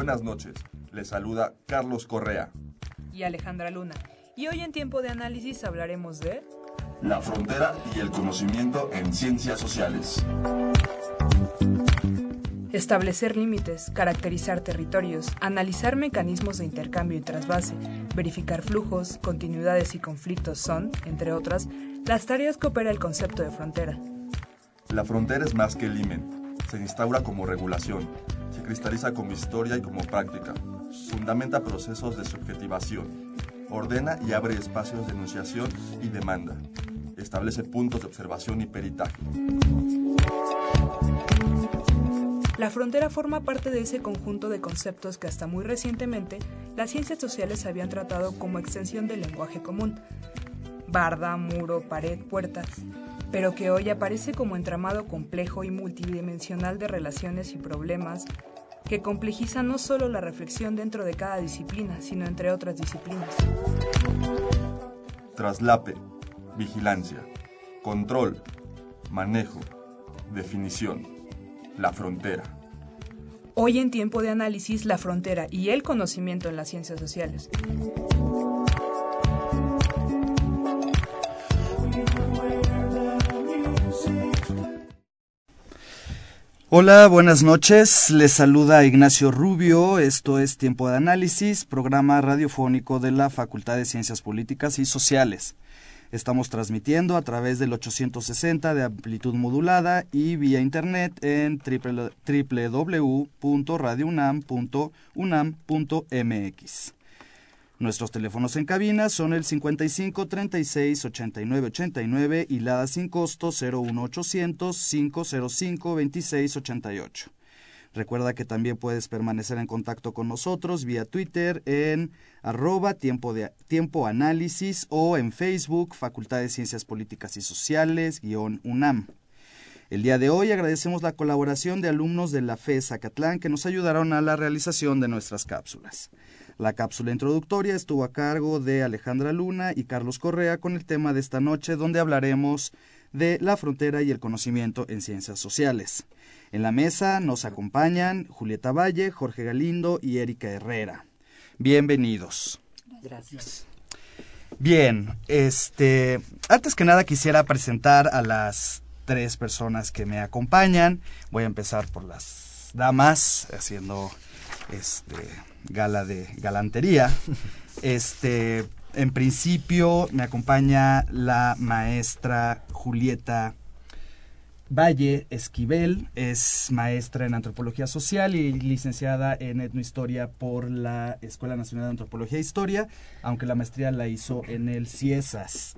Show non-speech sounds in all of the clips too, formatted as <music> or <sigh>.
Buenas noches, les saluda Carlos Correa y Alejandra Luna. Y hoy en tiempo de análisis hablaremos de... La frontera y el conocimiento en ciencias sociales. Establecer límites, caracterizar territorios, analizar mecanismos de intercambio y trasvase, verificar flujos, continuidades y conflictos son, entre otras, las tareas que opera el concepto de frontera. La frontera es más que el limen, se instaura como regulación, se cristaliza como historia y como práctica, fundamenta procesos de subjetivación, ordena y abre espacios de enunciación y demanda, establece puntos de observación y peritaje. La frontera forma parte de ese conjunto de conceptos que hasta muy recientemente las ciencias sociales habían tratado como extensión del lenguaje común. Barda, muro, pared, puertas, pero que hoy aparece como entramado complejo y multidimensional de relaciones y problemas que complejiza no solo la reflexión dentro de cada disciplina, sino entre otras disciplinas. Traslape, vigilancia, control, manejo, definición, la frontera. Hoy en tiempo de análisis, la frontera y el conocimiento en las ciencias sociales. Hola, buenas noches. Les saluda Ignacio Rubio. Esto es Tiempo de Análisis, programa radiofónico de la Facultad de Ciencias Políticas y Sociales. Estamos transmitiendo a través del 860 de amplitud modulada y vía internet en www.radiounam.unam.mx. Nuestros teléfonos en cabina son el 55 36 89 89 y la sin costo 01800 505 26 88. Recuerda que también puedes permanecer en contacto con nosotros vía Twitter en arroba tiempo, tiempo análisis o en Facebook Facultad de Ciencias Políticas y Sociales guion UNAM. El día de hoy agradecemos la colaboración de alumnos de la FE Zacatlán que nos ayudaron a la realización de nuestras cápsulas. La cápsula introductoria estuvo a cargo de Alejandra Luna y Carlos Correa con el tema de esta noche donde hablaremos de la frontera y el conocimiento en ciencias sociales. En la mesa nos acompañan Julieta Valle, Jorge Galindo y Erika Herrera. Bienvenidos. Gracias. Bien, este, antes que nada quisiera presentar a las tres personas que me acompañan. Voy a empezar por las damas, haciendo este gala de galantería. <laughs> Este, en principio me acompaña la maestra Julieta Valle Esquivel, es maestra en antropología social y licenciada en etnohistoria por la Escuela Nacional de Antropología e Historia, aunque la maestría la hizo en el CIESAS.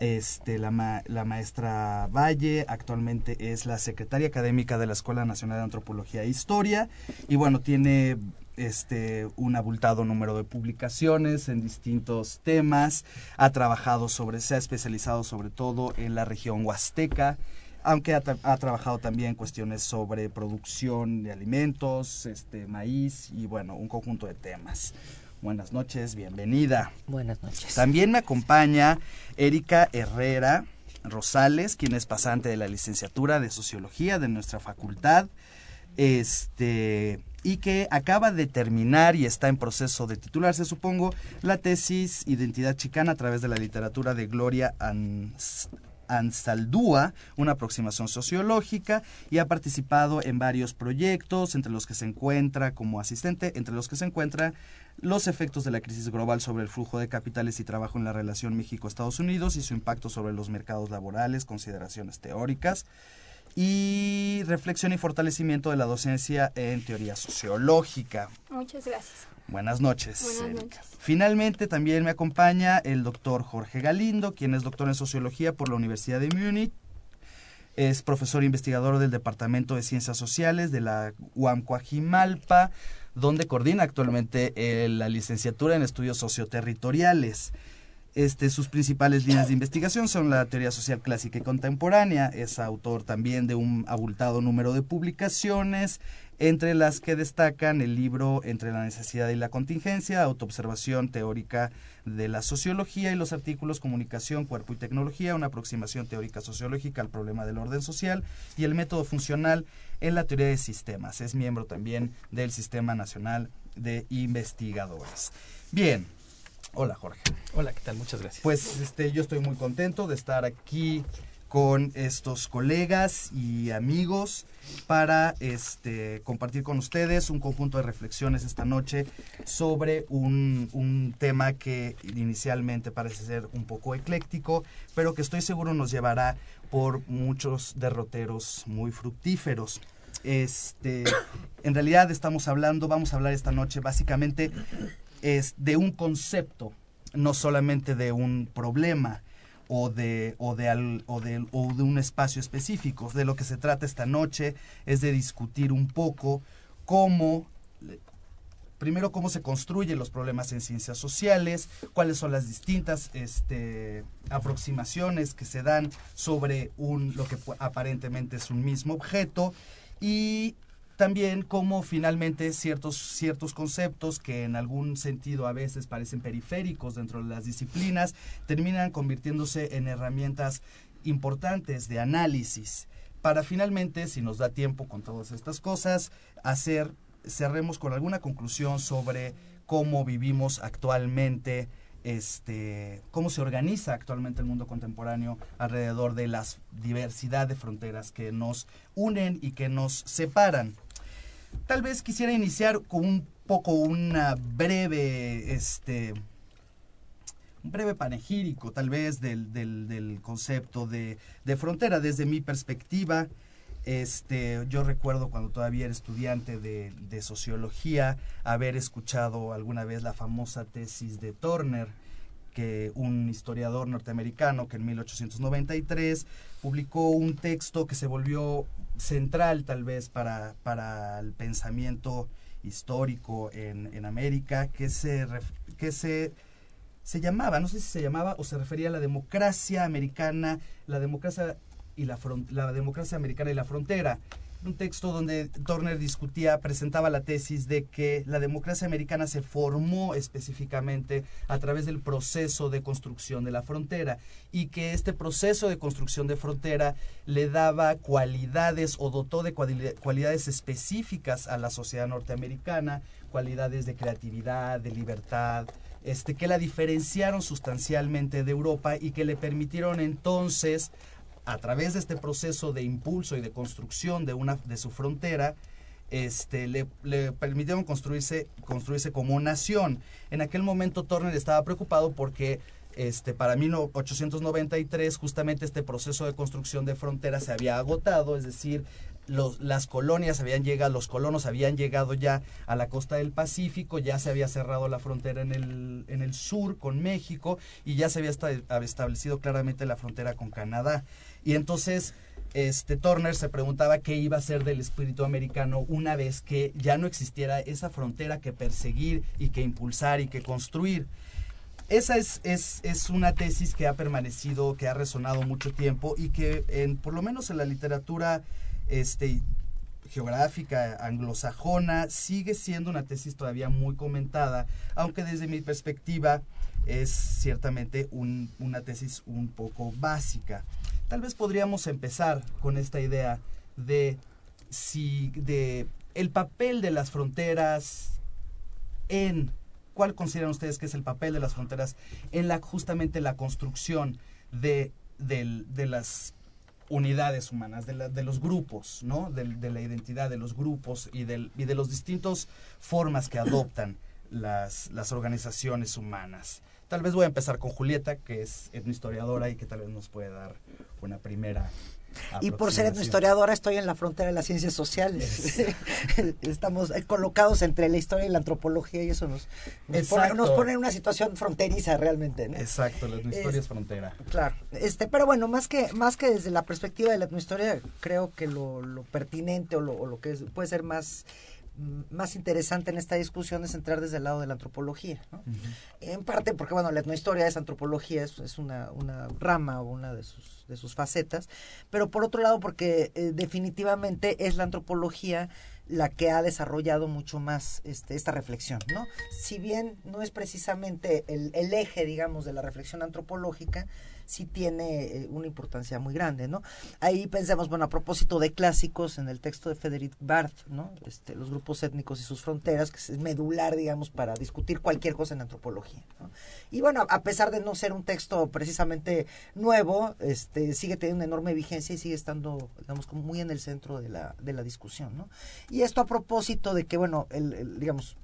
Este, la, maestra Valle actualmente es la secretaria académica de la Escuela Nacional de Antropología e Historia y bueno, tiene este, un abultado número de publicaciones en distintos temas, ha trabajado sobre, se ha especializado sobre todo en la región huasteca, aunque ha, trabajado también en cuestiones sobre producción de alimentos, este, maíz y bueno, un conjunto de temas. Buenas noches, bienvenida. Buenas noches. También me acompaña Erika Herrera Rosales, quien es pasante de la licenciatura de Sociología de nuestra facultad. Este, y que acaba de terminar y está en proceso de titularse, supongo, la tesis Identidad Chicana a través de la literatura de Gloria Ansaldúa, una aproximación sociológica, y ha participado en varios proyectos, entre los que se encuentra como asistente, entre los que se encuentra los efectos de la crisis global sobre el flujo de capitales y trabajo en la relación México-Estados Unidos y su impacto sobre los mercados laborales, consideraciones teóricas y reflexión y fortalecimiento de la docencia en teoría sociológica. Muchas gracias. Buenas noches. Buenas noches. Finalmente también me acompaña el doctor Jorge Galindo, quien es doctor en sociología por la Universidad de Múnich. Es profesor investigador del Departamento de Ciencias Sociales de la UAM Coajimalpa, donde coordina actualmente eh, la licenciatura en estudios socioterritoriales. Este, sus principales líneas de investigación son la teoría social clásica y contemporánea. Es autor también de un abultado número de publicaciones, entre las que destacan el libro Entre la necesidad y la contingencia, autoobservación teórica de la sociología y los artículos Comunicación, Cuerpo y Tecnología, una aproximación teórica sociológica al problema del orden social y el método funcional en la teoría de sistemas. Es miembro también del Sistema Nacional de Investigadores. Bien, hola Jorge. Hola, ¿qué tal? Muchas gracias. Pues este, yo estoy muy contento de estar aquí con estos colegas y amigos para este, compartir con ustedes un conjunto de reflexiones esta noche sobre un, un tema que inicialmente parece ser un poco ecléctico, pero que estoy seguro nos llevará por muchos derroteros muy fructíferos. Este, en realidad estamos hablando, vamos a hablar esta noche básicamente es de un concepto, no solamente de un problema o de, o de, o o de un espacio específico. De lo que se trata esta noche es de discutir un poco cómo, primero cómo se construyen los problemas en ciencias sociales, cuáles son las distintas este, aproximaciones que se dan sobre un, lo que aparentemente es un mismo objeto y también cómo finalmente ciertos, ciertos conceptos que en algún sentido a veces parecen periféricos dentro de las disciplinas terminan convirtiéndose en herramientas importantes de análisis para finalmente, si nos da tiempo con todas estas cosas, hacer, cerremos con alguna conclusión sobre cómo vivimos actualmente este, cómo se organiza actualmente el mundo contemporáneo alrededor de la diversidad de fronteras que nos unen y que nos separan. Tal vez quisiera iniciar con un poco una breve, este, un breve panegírico tal vez del, del, del concepto de, de frontera desde mi perspectiva. Este, yo recuerdo cuando todavía era estudiante de, de sociología haber escuchado alguna vez la famosa tesis de Turner, que un historiador norteamericano que en 1893 publicó un texto que se volvió central tal vez para, para el pensamiento histórico en, en América, que se, que se se llamaba, no sé si se llamaba o se refería a la democracia americana, la democracia y la, la democracia americana y la frontera. Un texto donde Turner discutía, presentaba la tesis de que la democracia americana se formó específicamente a través del proceso de construcción de la frontera y que este proceso de construcción de frontera le daba cualidades o dotó de cuali- cualidades específicas a la sociedad norteamericana, cualidades de creatividad, de libertad, este, que la diferenciaron sustancialmente de Europa y que le permitieron entonces, a través de este proceso de impulso y de construcción de, una, de su frontera, este, le, permitieron construirse, construirse como nación. En aquel momento Turner estaba preocupado porque este, para 1893 justamente este proceso de construcción de fronteras se había agotado, es decir, los, las colonias habían llegado, los colonos habían llegado ya a la costa del Pacífico, ya se había cerrado la frontera en el, en el sur con México y ya se había esta- establecido claramente la frontera con Canadá. Y entonces este Turner se preguntaba qué iba a ser del espíritu americano una vez que ya no existiera esa frontera que perseguir y que impulsar y que construir. Esa es, es, es una tesis que ha permanecido, que ha resonado mucho tiempo y que en, por lo menos en la literatura este, geográfica anglosajona sigue siendo una tesis todavía muy comentada, aunque desde mi perspectiva es ciertamente un- una tesis un poco básica. Tal vez podríamos empezar con esta idea de si de el papel de las fronteras en cuál consideran ustedes que es el papel de las fronteras en la justamente la construcción de, de las unidades humanas, de, la- de los grupos, ¿no? Del- De, la identidad de los grupos y, del, y de los distintos formas que adoptan las, las organizaciones humanas. Tal vez voy a empezar con Julieta, que es etnohistoriadora y que tal vez nos puede dar una primera Y por ser etnohistoriadora estoy en la frontera de las ciencias sociales. <laughs> Estamos eh, colocados entre la historia y la antropología y eso nos, nos, pone, nos pone, en una situación fronteriza realmente. ¿no? Exacto, la etnohistoria es, es, frontera. Claro, este, pero bueno, más que, más que desde la perspectiva de la etnohistoria, creo que lo, lo pertinente o lo, o lo que puede ser más más interesante en esta discusión es entrar desde el lado de la antropología. ¿no? Uh -huh. En parte porque, bueno, la etnohistoria es antropología, es, es una, una, rama o una de sus, de sus facetas, pero por otro lado porque eh, definitivamente es la antropología la que ha desarrollado mucho más este, esta reflexión, ¿no? Si bien no es precisamente el, el eje, digamos, de la reflexión antropológica, sí tiene eh, una importancia muy grande, ¿no? Ahí pensemos, bueno, a propósito de clásicos, en el texto de Frederick Barth, ¿no? Este, los grupos étnicos y sus fronteras, que es medular, digamos, para discutir cualquier cosa en antropología, ¿no? Y bueno, a pesar de no ser un texto precisamente nuevo, este, sigue teniendo una enorme vigencia y sigue estando, digamos, como muy en el centro de la, de la discusión, ¿no? Y esto a propósito de que, bueno, el digamos,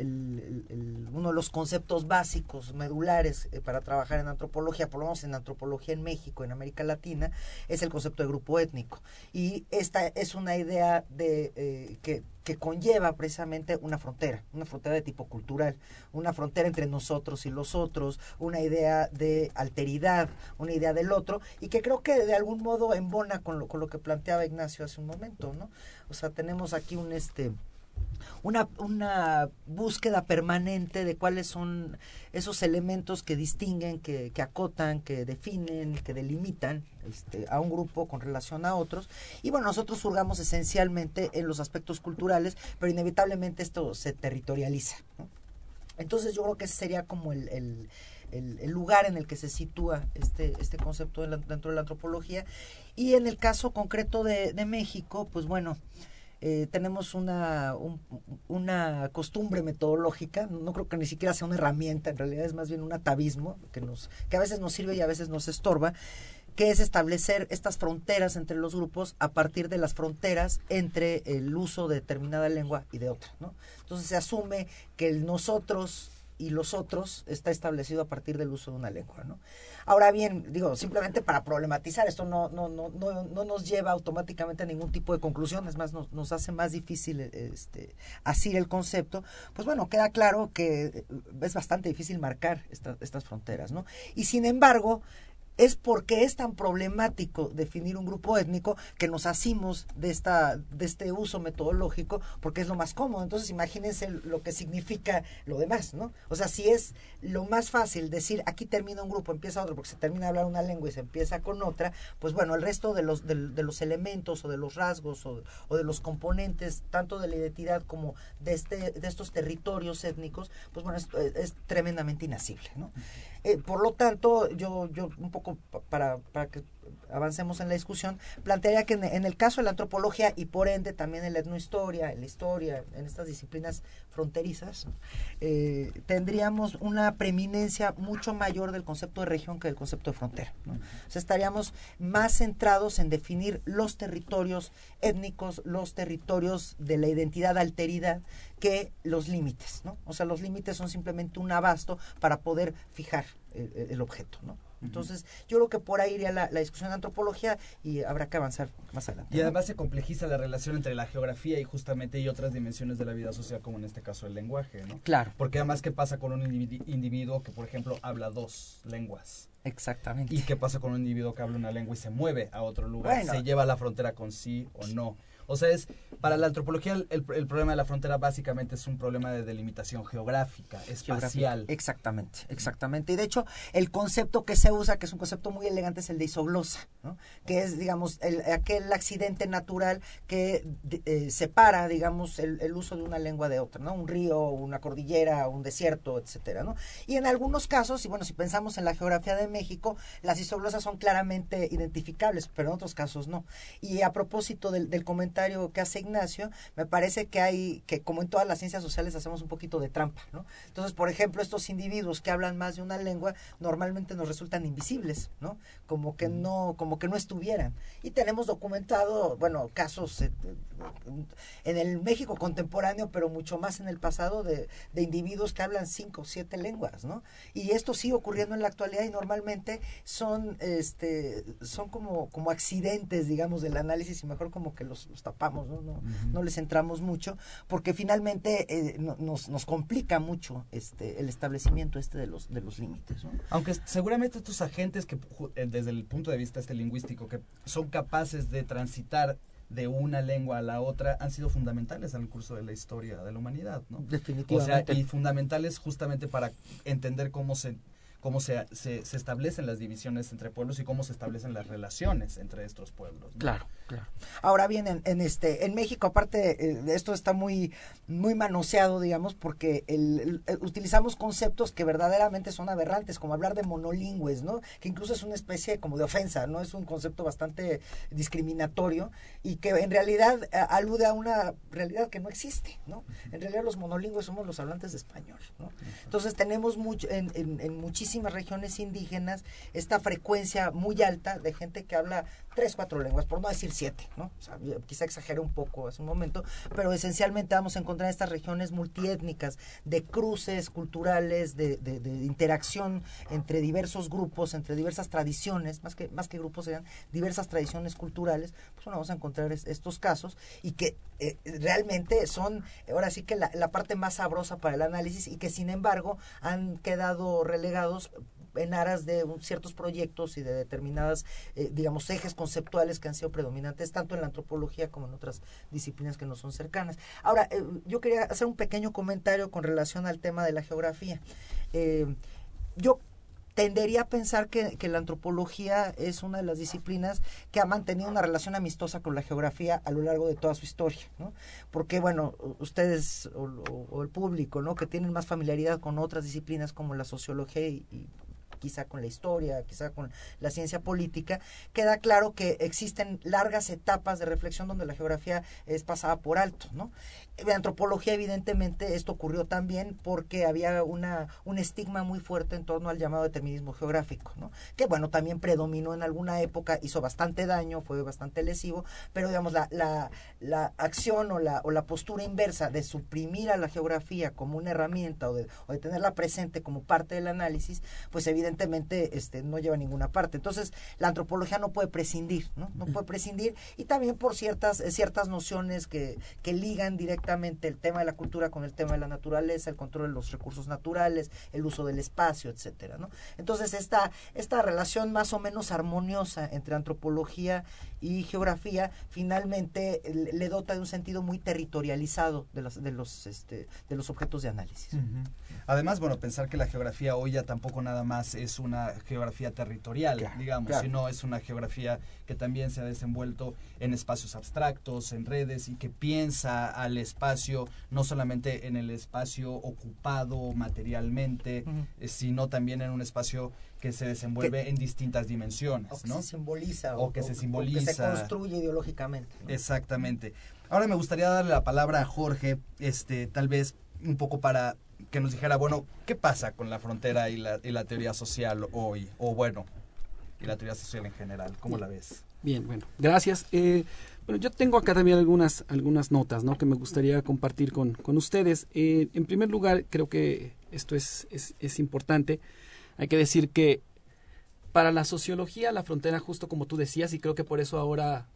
uno de los conceptos básicos, medulares eh, para trabajar en antropología, por lo menos en antropología en México, en América Latina, es el concepto de grupo étnico. Y esta es una idea de eh, que, que conlleva precisamente una frontera, una frontera de tipo cultural, una frontera entre nosotros y los otros, una idea de alteridad, una idea del otro, y que creo que de algún modo embona con lo, con lo que planteaba Ignacio hace un momento, ¿no? O sea, tenemos aquí un este una, una búsqueda permanente de cuáles son esos elementos que distinguen, que, acotan, que definen, que delimitan este, a un grupo con relación a otros. Y bueno, nosotros surgamos esencialmente en los aspectos culturales, pero inevitablemente esto se territorializa. Entonces yo creo que ese sería como el, el, lugar en el que se sitúa este, este concepto dentro de la antropología. Y en el caso concreto de México, pues bueno, eh, tenemos una, un, una costumbre metodológica, no creo que ni siquiera sea una herramienta, en realidad es más bien un atavismo que, nos, que a veces nos sirve y a veces nos estorba, que es establecer estas fronteras entre los grupos a partir de las fronteras entre el uso de determinada lengua y de otra. ¿no? Entonces se asume que nosotros y los otros está establecido a partir del uso de una lengua, ¿no? Ahora bien, digo, simplemente para problematizar, esto no, no, no, no, no nos lleva automáticamente a ningún tipo de conclusión, es más, nos, nos hace más difícil este, asir el concepto, pues bueno, queda claro que es bastante difícil marcar esta, estas fronteras, ¿no? Y sin embargo, es porque es tan problemático definir un grupo étnico que nos asimos de esta de este uso metodológico porque es lo más cómodo. Entonces, imagínense lo que significa lo demás, ¿no? O sea, si es lo más fácil decir aquí termina un grupo, empieza otro, porque se termina de hablar una lengua y se empieza con otra, pues bueno, el resto de los de, de los elementos o de los rasgos o, o, de los componentes tanto de la identidad como de este de estos territorios étnicos, pues bueno, es, es tremendamente inasible, ¿no? Eh, por lo tanto, yo, yo un poco para, que avancemos en la discusión, plantearía que en, el caso de la antropología y por ende también en la etnohistoria, en la historia, en estas disciplinas fronterizas, eh, tendríamos una preeminencia mucho mayor del concepto de región que del concepto de frontera. O sea, estaríamos más centrados en definir los territorios étnicos, los territorios de la identidad alteridad que los límites. ¿no? O sea, los límites son simplemente un abasto para poder fijar el, el objeto. ¿no? Entonces, yo creo que por ahí iría la, la, discusión de antropología y habrá que avanzar más adelante. Y además se complejiza la relación entre la geografía y justamente y otras dimensiones de la vida social, como en este caso el lenguaje, ¿no? Claro. Porque además, ¿qué pasa con un individuo, individuo que, por ejemplo, habla dos lenguas? Exactamente. ¿Y qué pasa con un individuo que habla una lengua y se mueve a otro lugar? Bueno. ¿Se lleva a la frontera con sí o no? O sea, es para la antropología el, el, el, problema de la frontera básicamente es un problema de delimitación geográfica, espacial. Geográfica. Exactamente, exactamente. Y de hecho, el concepto que se usa, que es un concepto muy elegante, es el de isoglosa, ¿no? que es, digamos, el, aquel accidente natural que eh, separa, digamos, el, el, uso de una lengua de otra, ¿no? Un río, una cordillera, un desierto, etcétera, ¿no? Y en algunos casos, y bueno, si pensamos en la geografía de México, las isoglosas son claramente identificables, pero en otros casos no. Y a propósito del, del comentario comentario que hace Ignacio, me parece que hay, que como en todas las ciencias sociales hacemos un poquito de trampa, ¿no? Entonces, por ejemplo, estos individuos que hablan más de una lengua normalmente nos resultan invisibles, ¿no? Como que no, como que no estuvieran. Y tenemos documentado, bueno, casos eh, en el México contemporáneo, pero mucho más en el pasado, de, de individuos que hablan cinco o siete lenguas, ¿no? Y esto sigue ocurriendo en la actualidad y normalmente son, este, son como, como accidentes, digamos, del análisis y mejor como que los, los tapamos, ¿no? No, no les entramos mucho, porque finalmente eh, no- nos, nos complica mucho este, el establecimiento este de los, de los límites, ¿no? Aunque seguramente estos agentes que eh, desde el punto de vista este lingüístico que son capaces de transitar de una lengua a la otra han sido fundamentales en el curso de la historia de la humanidad, ¿no? O sea, Definitivamente. y fundamentales justamente para entender cómo se cómo se, se, se establecen las divisiones entre pueblos y cómo se establecen las relaciones entre estos pueblos. ¿no? Claro, claro. Ahora bien, en, en este, en México, aparte, eh, esto está muy, muy manoseado, digamos, porque el, el- utilizamos conceptos que verdaderamente son aberrantes, como hablar de monolingües, ¿no? Que incluso es una especie como de ofensa, ¿no? Es un concepto bastante discriminatorio y que en realidad eh, alude a una realidad que no existe, ¿no? En realidad los monolingües somos los hablantes de español, ¿no? Entonces tenemos mucho, en, en, en muchísimas regiones indígenas esta frecuencia muy alta de gente que habla tres, cuatro lenguas, por no decir siete, ¿no? O sea, yo quizá exagere un poco hace un momento, pero esencialmente vamos a encontrar estas regiones multiétnicas de cruces culturales, de, interacción entre diversos grupos, entre diversas tradiciones, más que, más que grupos serían diversas tradiciones culturales, pues bueno, vamos a encontrar es- estos casos y que eh, realmente son ahora sí que la parte más sabrosa para el análisis y que sin embargo han quedado relegados en aras de ciertos proyectos y de determinadas, eh, digamos, ejes conceptuales que han sido predominantes tanto en la antropología como en otras disciplinas que no son cercanas. Ahora, eh, yo quería hacer un pequeño comentario con relación al tema de la geografía. Eh, yo tendería a pensar que, que la antropología es una de las disciplinas que ha mantenido una relación amistosa con la geografía a lo largo de toda su historia, ¿no? Porque, bueno, ustedes o, el público, ¿no? Que tienen más familiaridad con otras disciplinas como la sociología y quizá con la historia, quizá con la ciencia política, queda claro que existen largas etapas de reflexión donde la geografía es pasada por alto, ¿no? En antropología, evidentemente, esto ocurrió también porque había una, un estigma muy fuerte en torno al llamado determinismo geográfico, ¿no? Que, bueno, también predominó en alguna época, hizo bastante daño, fue bastante lesivo, pero, digamos, la, la, la acción o la, o la postura inversa de suprimir a la geografía como una herramienta o de, o de tenerla presente como parte del análisis, pues evidentemente este, no lleva a ninguna parte. Entonces, la antropología no puede prescindir, ¿no? No puede prescindir y también por ciertas, eh, ciertas nociones que, que ligan directamente el tema de la cultura con el tema de la naturaleza, el control de los recursos naturales, el uso del espacio, etcétera, ¿no? Entonces, esta, esta relación más o menos armoniosa entre antropología y geografía finalmente eh, le, dota de un sentido muy territorializado de los, de los, este, de los objetos de análisis. Además, bueno, pensar que la geografía hoy ya tampoco nada más es una geografía territorial, Claro, digamos, claro. sino es una geografía que también se ha desenvuelto en espacios abstractos, en redes y que piensa al espacio no solamente en el espacio ocupado materialmente, eh, sino también en un espacio que se desenvuelve en distintas dimensiones, O que ¿no? se simboliza. O que se simboliza. que se construye ideológicamente. ¿no? Exactamente. Ahora me gustaría darle la palabra a Jorge, este, tal vez un poco para que nos dijera, bueno, ¿qué pasa con la frontera y la, y la teoría social hoy? O bueno, y la teoría social en general, ¿cómo la ves? Bien, bueno, gracias. Eh, bueno, yo tengo acá también algunas, algunas notas ¿no? que me gustaría compartir con, con ustedes. Eh, en primer lugar, creo que esto es, es, es importante. Hay que decir que para la sociología la frontera, justo como tú decías, y creo que por eso ahora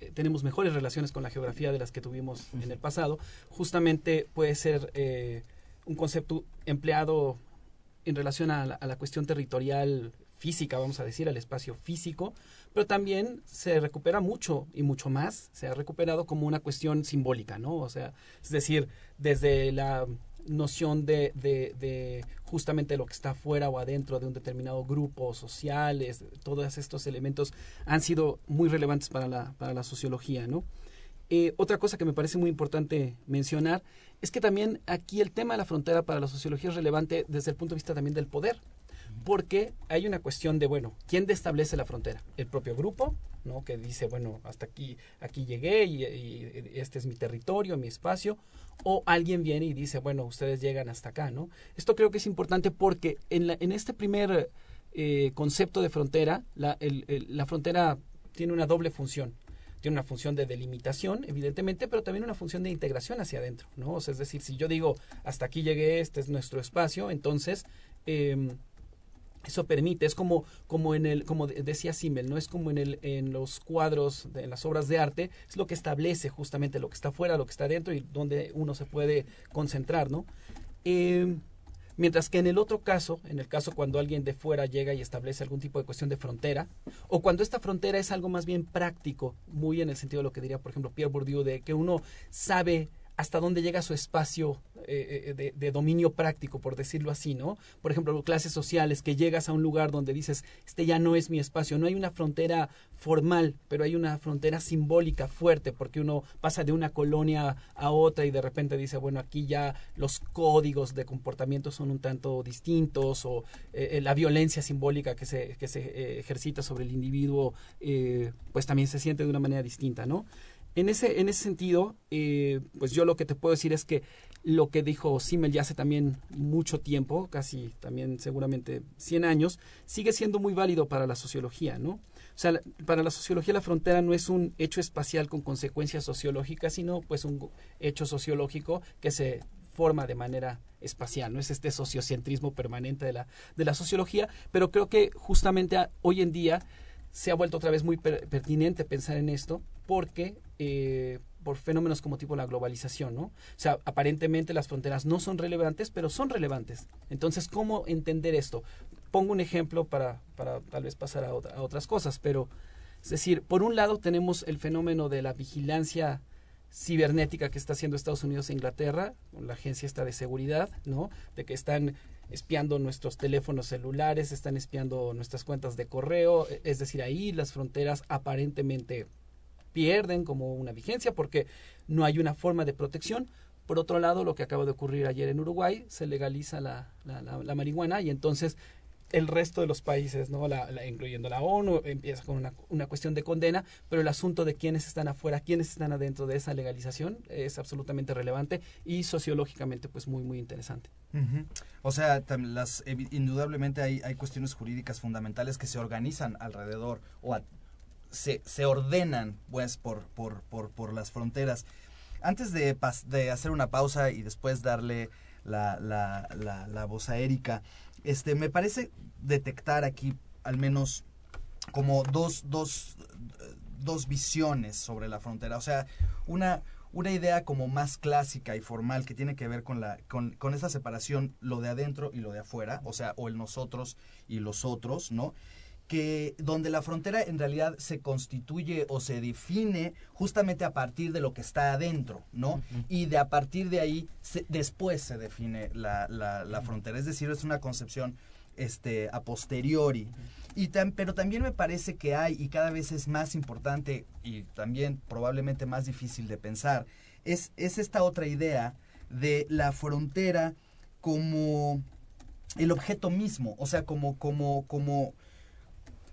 eh, tenemos mejores relaciones con la geografía de las que tuvimos en el pasado, justamente puede ser un concepto empleado en relación a la, cuestión territorial física, vamos a decir, al espacio físico, pero también se recupera mucho y mucho más, se ha recuperado como una cuestión simbólica, ¿no? O sea, es decir, desde la noción de, justamente lo que está fuera o adentro de un determinado grupo social, todos estos elementos han sido muy relevantes para la, para la sociología, ¿no? Eh, otra cosa que me parece muy importante mencionar es que también aquí el tema de la frontera para la sociología es relevante desde el punto de vista también del poder, porque hay una cuestión de, bueno, ¿quién establece la frontera? ¿El propio grupo? ¿no? que dice, bueno, hasta aquí, aquí llegué y, este es mi territorio, mi espacio, o alguien viene y dice, bueno, ustedes llegan hasta acá, ¿no? Esto creo que es importante porque en, la, en este primer eh, concepto de frontera, la, la frontera tiene una doble función. Tiene una función de delimitación, evidentemente, pero también una función de integración hacia adentro, ¿no? es decir, si yo digo, hasta aquí llegué, este es nuestro espacio, entonces... Eh, eso permite, es como, como en el, como decía Simmel, no es como en el, en los cuadros, en las obras de arte, es lo que establece justamente lo que está fuera, lo que está dentro y donde uno se puede concentrar, ¿no? Eh, mientras que en el otro caso, en el caso cuando alguien de fuera llega y establece algún tipo de cuestión de frontera, o cuando esta frontera es algo más bien práctico, muy en el sentido de lo que diría, por ejemplo, Pierre Bourdieu, de que uno sabe hasta dónde llega su espacio eh, eh, de, dominio práctico, por decirlo así, ¿no? Por ejemplo, clases sociales, que llegas a un lugar donde dices, este ya no es mi espacio, no hay una frontera formal, pero hay una frontera simbólica fuerte, porque uno pasa de una colonia a otra y de repente dice, bueno, aquí ya los códigos de comportamiento son un tanto distintos, o eh, la violencia simbólica que se, que se ejercita sobre el individuo, pues también se siente de una manera distinta, ¿no? En ese, en ese sentido, eh, pues yo lo que te puedo decir es que lo que dijo Simmel ya hace también mucho tiempo, casi también seguramente 100 años, sigue siendo muy válido para la sociología, ¿no? O sea, para la sociología la frontera no es un hecho espacial con consecuencias sociológicas, sino pues un hecho sociológico que se forma de manera espacial, no es este sociocentrismo permanente de la, de la sociología, pero creo que justamente hoy en día se ha vuelto otra vez muy pertinente pensar en esto porque eh, por fenómenos como tipo la globalización, ¿no? O sea, aparentemente las fronteras no son relevantes, pero son relevantes. Entonces, ¿cómo entender esto? Pongo un ejemplo para, para tal vez pasar a, a otras cosas, pero es decir, por un lado tenemos el fenómeno de la vigilancia cibernética que está haciendo Estados Unidos e Inglaterra, con la agencia esta de seguridad, ¿no? De que están espiando nuestros teléfonos celulares, están espiando nuestras cuentas de correo, e, es decir, ahí las fronteras aparentemente pierden como una vigencia porque no hay una forma de protección. Por otro lado, lo que acaba de ocurrir ayer en Uruguay, se legaliza la, la, la marihuana y entonces el resto de los países, ¿no? La, incluyendo la ONU, empieza con una, una, cuestión de condena, pero el asunto de quiénes están afuera, quiénes están adentro de esa legalización es absolutamente relevante y sociológicamente pues muy, muy interesante. O sea, las, indudablemente hay, hay cuestiones jurídicas fundamentales que se organizan alrededor o se, ordenan pues por, por, por, por las fronteras. Antes de, de hacer una pausa y después darle la, la, la, la voz a Erika, este, me parece detectar aquí al menos como dos, dos, dos visiones sobre la frontera. O sea, una, una idea como más clásica y formal que tiene que ver con, la, con, con esa separación, lo de adentro y lo de afuera, o sea, o el nosotros y los otros, ¿no? Que donde la frontera en realidad se constituye o se define justamente a partir de lo que está adentro, ¿no? Y de a partir de ahí después se define la, la, frontera. Es decir, es una concepción este, a posteriori. Y pero también me parece que hay, y cada vez es más importante y también probablemente más difícil de pensar, es, es esta otra idea de la frontera como el objeto mismo, o sea, como, como, como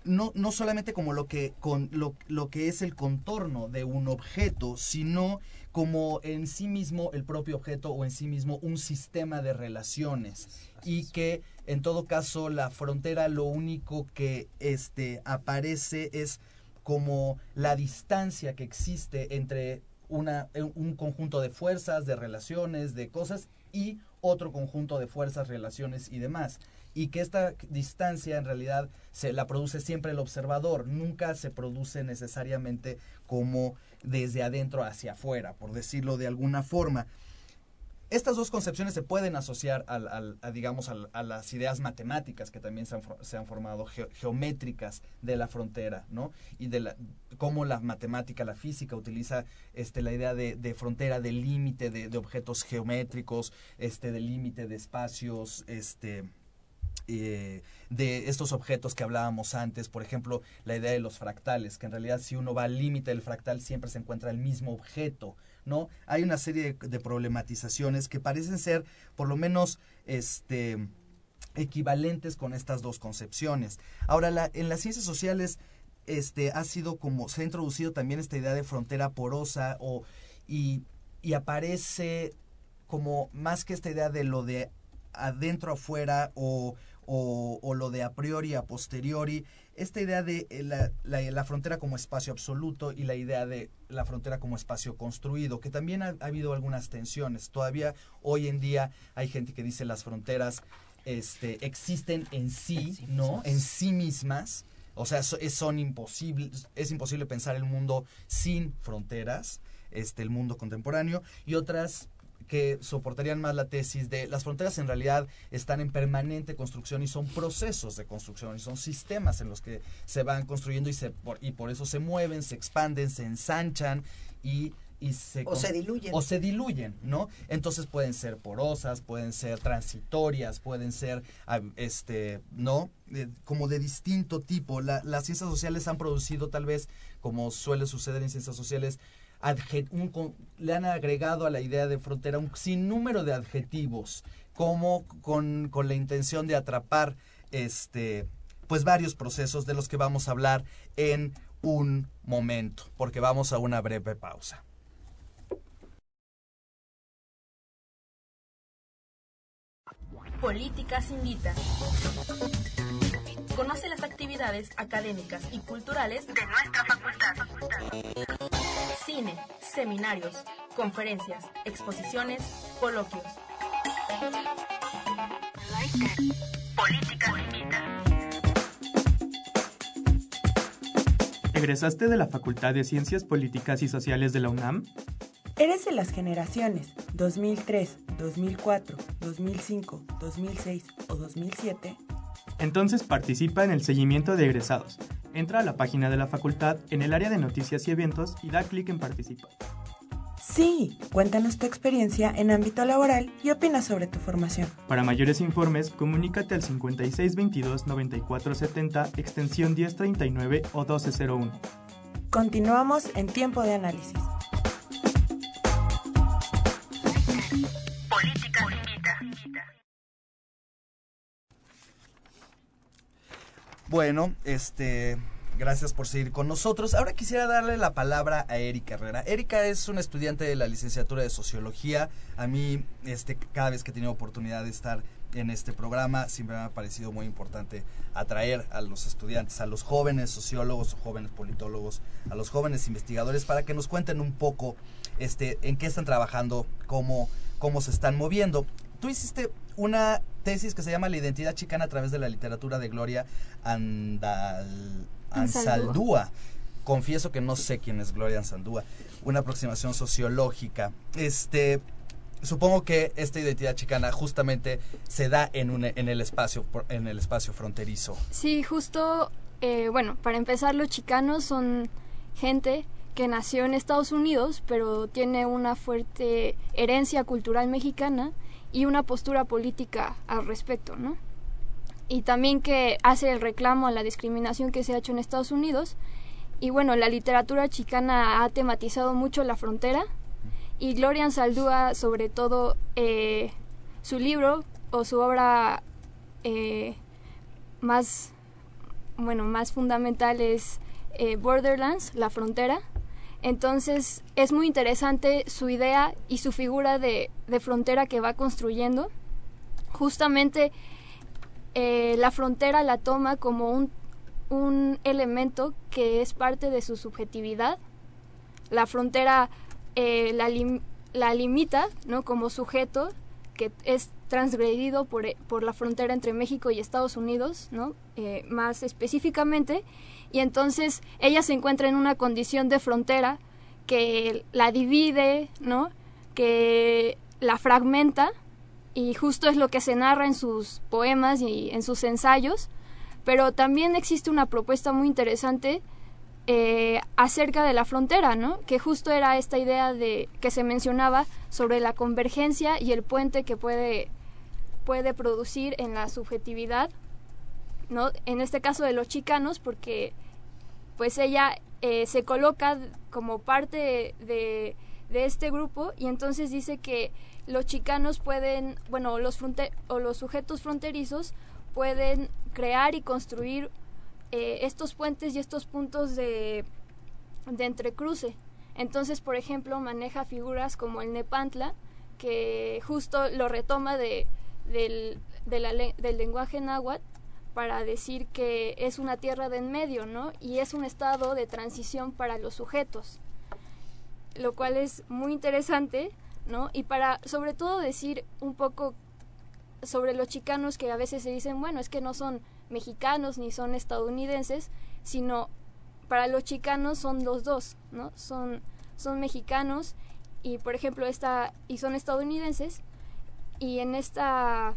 no, no solamente como lo que, con, lo, lo que es el contorno de un objeto, sino como en sí mismo el propio objeto o en sí mismo un sistema de relaciones. Y que en todo caso la frontera lo único que este aparece es como la distancia que existe entre una, un conjunto de fuerzas, de relaciones, de cosas y otro conjunto de fuerzas, relaciones y demás y que esta distancia en realidad se la produce siempre el observador, nunca se produce necesariamente como desde adentro hacia afuera, por decirlo de alguna forma. Estas dos concepciones se pueden asociar al, a, digamos, a, las ideas matemáticas que también se han, se han formado, geométricas de la frontera, ¿no? Y de la, cómo la matemática, la física utiliza este, la idea de, de frontera, de límite de, objetos geométricos, este, de límite de espacios, este, eh, de estos objetos que hablábamos antes, por ejemplo, la idea de los fractales, que en realidad si uno va al límite del fractal siempre se encuentra el mismo objeto, ¿no? Hay una serie de, problematizaciones que parecen ser, por lo menos, este equivalentes con estas dos concepciones. Ahora, en las ciencias sociales este, ha sido como, se ha introducido también esta idea de frontera porosa o, y, y aparece como más que esta idea de lo de adentro afuera o, o, o, lo de a priori a posteriori, esta idea de eh, la, la, la, frontera como espacio absoluto y la idea de la frontera como espacio construido, que también ha, ha, habido algunas tensiones. Todavía hoy en día hay gente que dice las fronteras este, existen en sí, en sí ¿no? Mismas. En sí mismas. O sea, son imposibles, es imposible pensar el mundo sin fronteras, este, el mundo contemporáneo, y otras que soportarían más la tesis de las fronteras en realidad están en permanente construcción y son procesos de construcción y son sistemas en los que se van construyendo y, se, por, y por eso se mueven, se expanden, se ensanchan y y se o se diluyen. o se diluyen no entonces pueden ser porosas pueden ser transitorias pueden ser este no eh, como de distinto tipo. La, las ciencias sociales han producido tal vez como suele suceder en ciencias sociales le han agregado a la idea de frontera un sinnúmero de adjetivos como con, con la intención de atrapar este pues varios procesos de los que vamos a hablar en un momento porque vamos a una breve pausa Políticas Invita. Conoce las actividades académicas y culturales de nuestra facultad. Cine, seminarios, conferencias, exposiciones, coloquios. Políticas Invita. ¿Egresaste de la Facultad de Ciencias Políticas y Sociales de la UNAM? ¿Eres de las generaciones 2003, 2004, 2005, 2006 o 2007? Entonces participa en el seguimiento de egresados. Entra a la página de la facultad en el área de noticias y eventos y da clic en participar. Sí, cuéntanos tu experiencia en ámbito laboral y opina sobre tu formación. Para mayores informes, comunícate al 5622-9470, extensión 1039 o 1201. Continuamos en tiempo de análisis. Bueno, este, gracias por seguir con nosotros. Ahora quisiera darle la palabra a Erika Herrera. Erika es una estudiante de la licenciatura de Sociología. A mí, este, cada vez que he tenido oportunidad de estar en este programa, siempre me ha parecido muy importante atraer a los estudiantes, a los jóvenes sociólogos, jóvenes politólogos, a los jóvenes investigadores, para que nos cuenten un poco este, en qué están trabajando, cómo, cómo se están moviendo. Tú hiciste una tesis que se llama La identidad chicana a través de la literatura de Gloria Andal, Ansaldúa. Confieso que no sé quién es Gloria Ansaldúa. Una aproximación sociológica. Este, supongo que esta identidad chicana justamente se da en, un, en, el, espacio, en el espacio fronterizo. Sí, justo, eh, bueno, para empezar, los chicanos son gente que nació en Estados Unidos, pero tiene una fuerte herencia cultural mexicana y una postura política al respecto, ¿no? Y también que hace el reclamo a la discriminación que se ha hecho en Estados Unidos. Y bueno, la literatura chicana ha tematizado mucho la frontera y Gloria Saldúa, sobre todo, eh, su libro o su obra eh, más, bueno, más fundamental es eh, Borderlands, La Frontera, entonces es muy interesante su idea y su figura de, de frontera que va construyendo. Justamente eh, la frontera la toma como un, un, elemento que es parte de su subjetividad. La frontera eh, la, la, limita ¿no? como sujeto que es transgredido por, por, la frontera entre México y Estados Unidos, ¿no? Eh, más específicamente y entonces ella se encuentra en una condición de frontera que la divide, ¿no? Que la fragmenta y justo es lo que se narra en sus poemas y en sus ensayos, pero también existe una propuesta muy interesante eh, acerca de la frontera, ¿no? Que justo era esta idea de que se mencionaba sobre la convergencia y el puente que puede puede producir en la subjetividad En este caso de los chicanos, porque pues ella eh, se coloca como parte de, este grupo y entonces dice que los chicanos pueden, bueno, los o los sujetos fronterizos pueden crear y construir eh, estos puentes y estos puntos de, entrecruce. Entonces, por ejemplo, maneja figuras como el Nepantla, que justo lo retoma de, del, del lenguaje náhuatl para decir que es una tierra de en medio, ¿no? Y es un estado de transición para los sujetos, lo cual es muy interesante, ¿no? Y para, sobre todo, decir un poco sobre los chicanos que a veces se dicen, bueno, es que no son mexicanos ni son estadounidenses, sino para los chicanos son los dos, ¿no? Son, son mexicanos y, por ejemplo, esta, y son estadounidenses, y en esta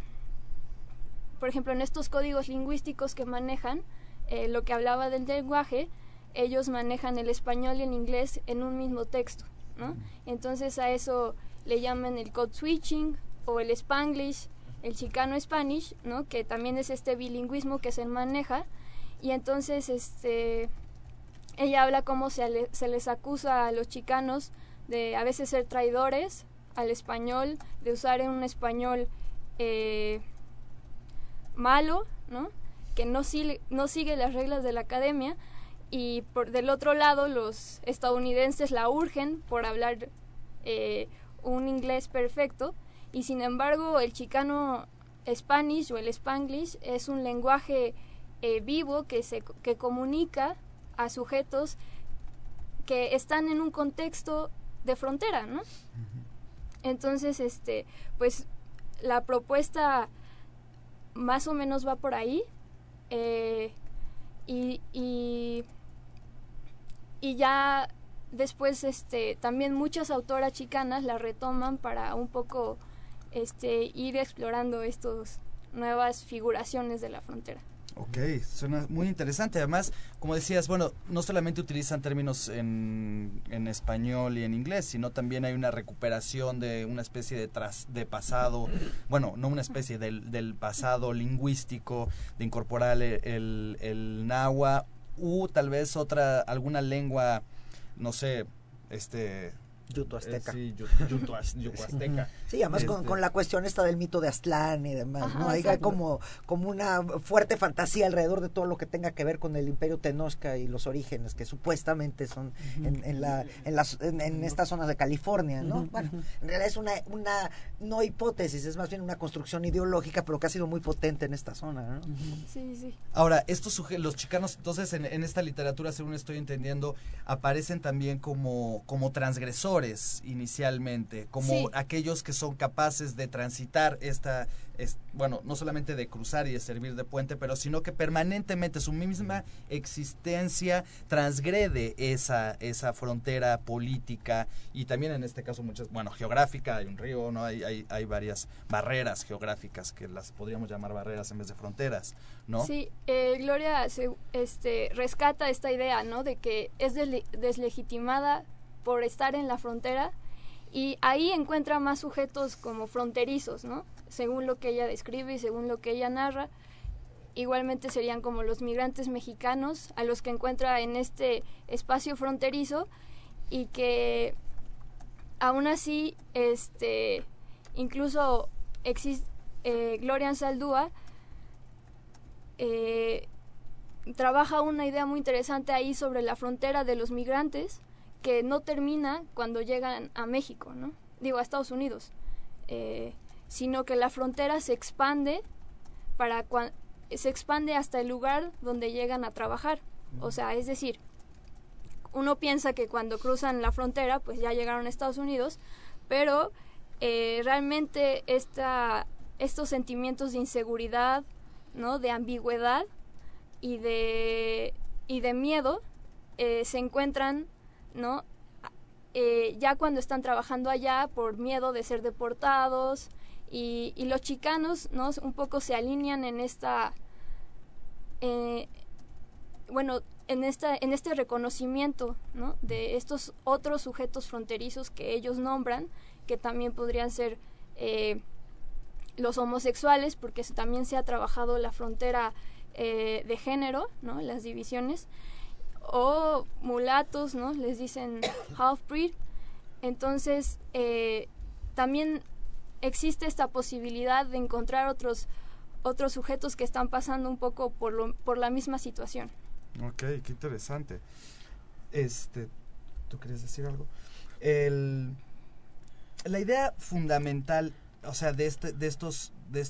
por ejemplo, en estos códigos lingüísticos que manejan, eh, lo que hablaba del lenguaje, ellos manejan el español y el inglés en un mismo texto, ¿no? Entonces a eso le llaman el code switching o el spanglish, el chicano spanish, ¿no? Que también es este bilingüismo que se maneja y entonces este ella habla cómo se, se les acusa a los chicanos de a veces ser traidores al español, de usar en un español eh, malo, ¿no? que no sigue, no sigue las reglas de la academia y por del otro lado los estadounidenses la urgen por hablar eh, un inglés perfecto y sin embargo el chicano Spanish o el Spanglish es un lenguaje eh, vivo que se que comunica a sujetos que están en un contexto de frontera, ¿no? Entonces, este, pues la propuesta más o menos va por ahí. Eh, y, y, ya después este también muchas autoras chicanas la retoman para un poco este ir explorando estas nuevas figuraciones de la frontera. Ok, suena muy interesante. Además, como decías, bueno, no solamente utilizan términos en, en español y en inglés, sino también hay una recuperación de una especie de, tras, de pasado, bueno, no una especie del, del pasado lingüístico, de incorporar el, el, náhuatl u tal vez otra, alguna lengua, no sé, este Yuto Azteca. sí, <laughs> yuto, Azteca. Sí, además con, Este, con, la cuestión esta del mito de Aztlán y demás, ¿no? Hay, hay como, como una fuerte fantasía alrededor de todo lo que tenga que ver con el imperio Tenochca y los orígenes que supuestamente son en, en, la, en, las, en, estas zonas de California, ¿no? Bueno, en realidad es una, una, no hipótesis, es más bien una construcción ideológica, pero que ha sido muy potente en esta zona, ¿no? Sí, sí. Ahora, estos los chicanos, entonces, en, en esta literatura, según estoy entendiendo, aparecen también como, como transgresores inicialmente, como Sí. aquellos que son capaces de transitar esta, es- bueno, no solamente de cruzar y de servir de puente, pero sino que permanentemente su misma existencia transgrede esa, esa frontera política y también en este caso muchas, bueno, geográfica, hay un río, no hay, hay, hay varias barreras geográficas que las podríamos llamar barreras en vez de fronteras, ¿no? Sí, eh, Gloria se, este, rescata esta idea, ¿no? De que es desle- deslegitimada por estar en la frontera y ahí encuentra más sujetos como fronterizos, ¿no? Según lo que ella describe y según lo que ella narra. Igualmente serían como los migrantes mexicanos a los que encuentra en este espacio fronterizo y que aún así, este, incluso existe eh, Gloria Saldúa eh, trabaja una idea muy interesante ahí sobre la frontera de los migrantes que no termina cuando llegan a México, ¿no? Digo, a Estados Unidos, eh, sino que la frontera se expande para cua- se expande hasta el lugar donde llegan a trabajar. O sea, es decir, uno piensa que cuando cruzan la frontera, pues ya llegaron a Estados Unidos, pero eh, realmente esta, estos sentimientos de inseguridad, ¿no? De ambigüedad y de, y de miedo eh, se encuentran, ¿no? Eh, ya cuando están trabajando allá por miedo de ser deportados y, los chicanos, ¿no? Un poco se alinean en esta, eh, bueno, en esta, en este reconocimiento, ¿no? De estos otros sujetos fronterizos que ellos nombran, que también podrían ser eh, los homosexuales, porque también se ha trabajado la frontera eh, de género, ¿no? Las divisiones, o mulatos, ¿no? Les dicen half-breed. Entonces, eh, también existe esta posibilidad de encontrar otros, otros sujetos que están pasando un poco por, por la misma situación. Ok, qué interesante. Este, ¿tú querías decir algo? El, la idea fundamental, o sea, de, este, de estos, de,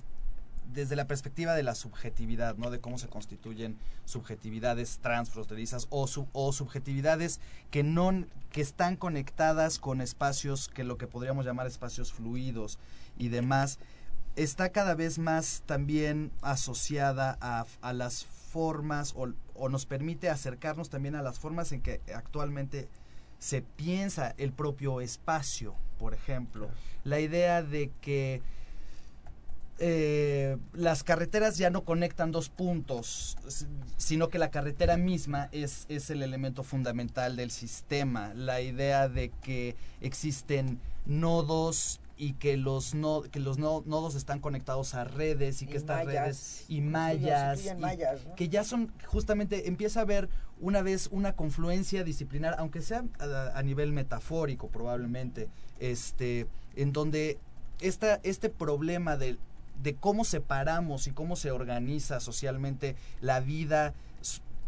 desde la perspectiva de la subjetividad, ¿no? De cómo se constituyen subjetividades transfronterizas o, o subjetividades que no que están conectadas con espacios que lo que podríamos llamar espacios fluidos y demás está cada vez más también asociada a, a las formas o, o nos permite acercarnos también a las formas en que actualmente se piensa el propio espacio, por ejemplo. La idea de que eh, las carreteras ya no conectan dos puntos, sino que la carretera misma es, es el elemento fundamental del sistema. La idea de que existen nodos y que los no, que los nodos están conectados a redes y que estas redes y mallas, que ya son justamente empieza a haber una vez una confluencia disciplinar aunque sea a, a, nivel metafórico probablemente este en donde esta, este problema del de cómo separamos y cómo se organiza socialmente la vida